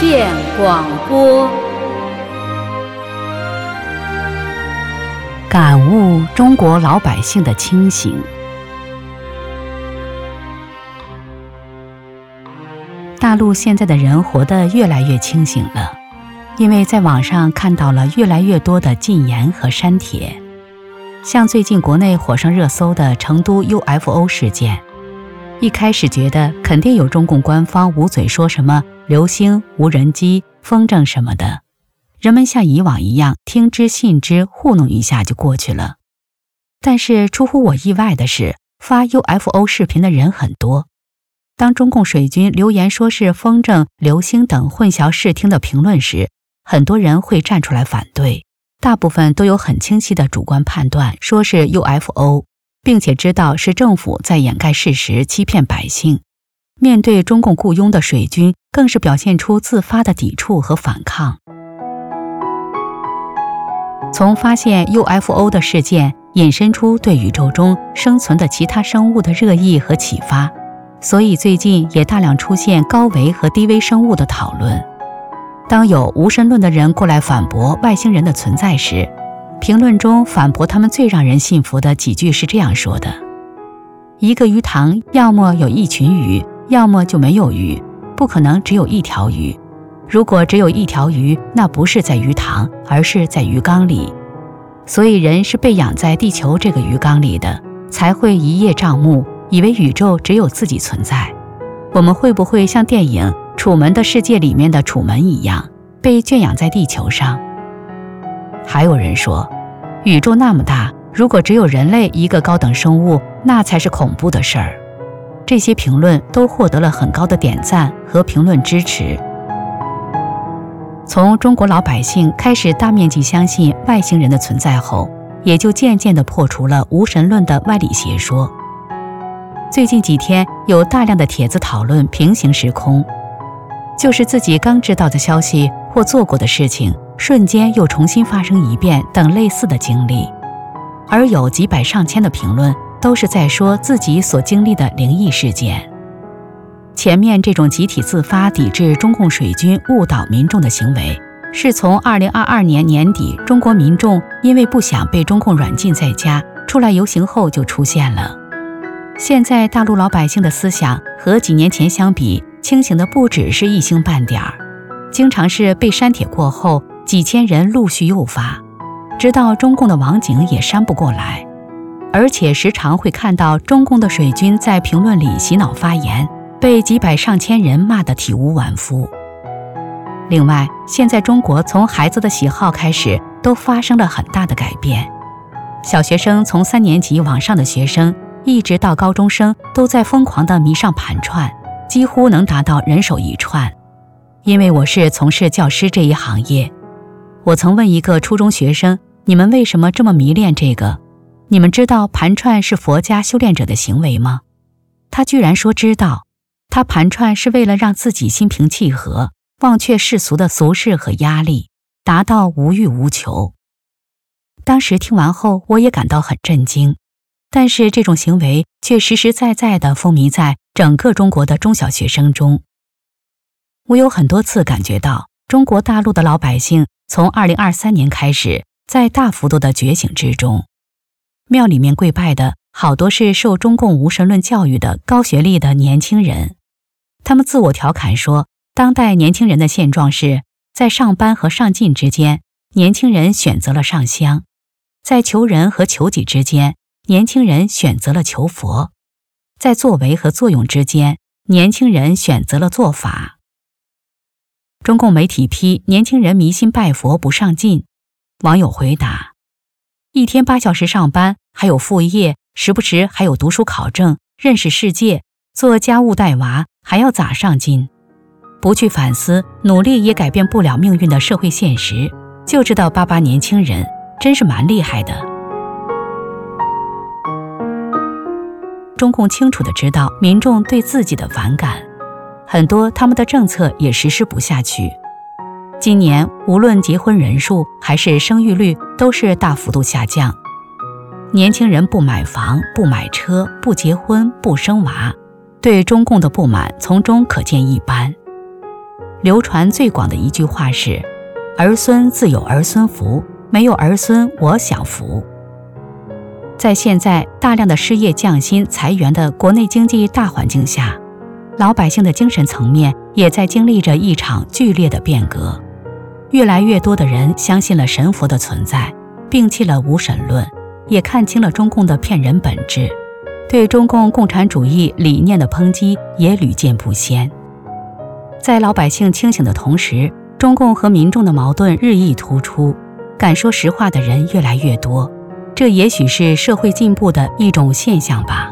见广播，感悟中国老百姓的清醒。大陆现在的人活得越来越清醒了，因为在网上看到了越来越多的禁言和删帖，像最近国内火上热搜的成都 UFO 事件。一开始觉得肯定有中共官方捂嘴说什么流星、无人机、风筝什么的，人们像以往一样听之信之，糊弄一下就过去了。但是出乎我意外的是，发 UFO 视频的人很多。当中共水军留言说是风筝、流星等混淆视听的评论时，很多人会站出来反对，大部分都有很清晰的主观判断，说是 UFO。并且知道是政府在掩盖事实、欺骗百姓。面对中共雇佣的水军，更是表现出自发的抵触和反抗。从发现 UFO 的事件引申出对宇宙中生存的其他生物的热议和启发，所以最近也大量出现高维和低微生物的讨论。当有无神论的人过来反驳外星人的存在时，评论中反驳他们最让人信服的几句是这样说的：“一个鱼塘要么有一群鱼，要么就没有鱼，不可能只有一条鱼。如果只有一条鱼，那不是在鱼塘，而是在鱼缸里。所以人是被养在地球这个鱼缸里的，才会一叶障目，以为宇宙只有自己存在。我们会不会像电影《楚门的世界》里面的楚门一样，被圈养在地球上？”还有人说，宇宙那么大，如果只有人类一个高等生物，那才是恐怖的事儿。这些评论都获得了很高的点赞和评论支持。从中国老百姓开始大面积相信外星人的存在后，也就渐渐地破除了无神论的歪理邪说。最近几天，有大量的帖子讨论平行时空，就是自己刚知道的消息或做过的事情。瞬间又重新发生一遍等类似的经历，而有几百上千的评论都是在说自己所经历的灵异事件。前面这种集体自发抵制中共水军误导民众的行为，是从二零二二年年底中国民众因为不想被中共软禁在家出来游行后就出现了。现在大陆老百姓的思想和几年前相比，清醒的不只是一星半点儿，经常是被删帖过后。几千人陆续诱发，直到中共的网警也删不过来，而且时常会看到中共的水军在评论里洗脑发言，被几百上千人骂得体无完肤。另外，现在中国从孩子的喜好开始都发生了很大的改变，小学生从三年级往上的学生，一直到高中生，都在疯狂地迷上盘串，几乎能达到人手一串。因为我是从事教师这一行业。我曾问一个初中学生：“你们为什么这么迷恋这个？你们知道盘串是佛家修炼者的行为吗？”他居然说知道。他盘串是为了让自己心平气和，忘却世俗的俗事和压力，达到无欲无求。当时听完后，我也感到很震惊。但是这种行为却实实在在地风靡在整个中国的中小学生中。我有很多次感觉到中国大陆的老百姓。从二零二三年开始，在大幅度的觉醒之中，庙里面跪拜的好多是受中共无神论教育的高学历的年轻人。他们自我调侃说，当代年轻人的现状是在上班和上进之间，年轻人选择了上香；在求人和求己之间，年轻人选择了求佛；在作为和作用之间，年轻人选择了做法。中共媒体批年轻人迷信拜佛不上进，网友回答：一天八小时上班，还有副业，时不时还有读书考证、认识世界、做家务带娃，还要咋上进？不去反思，努力也改变不了命运的社会现实，就知道巴巴年轻人真是蛮厉害的。中共清楚的知道民众对自己的反感。很多他们的政策也实施不下去。今年无论结婚人数还是生育率都是大幅度下降，年轻人不买房、不买车、不结婚、不生娃，对中共的不满从中可见一斑。流传最广的一句话是：“儿孙自有儿孙福，没有儿孙我享福。”在现在大量的失业、降薪、裁员的国内经济大环境下，老百姓的精神层面也在经历着一场剧烈的变革。越来越多的人相信了神佛的存在，摒弃了无神论，也看清了中共的骗人本质，对中共共产主义理念的抨击也屡见不鲜。在老百姓清醒的同时，中共和民众的矛盾日益突出，敢说实话的人越来越多，这也许是社会进步的一种现象吧。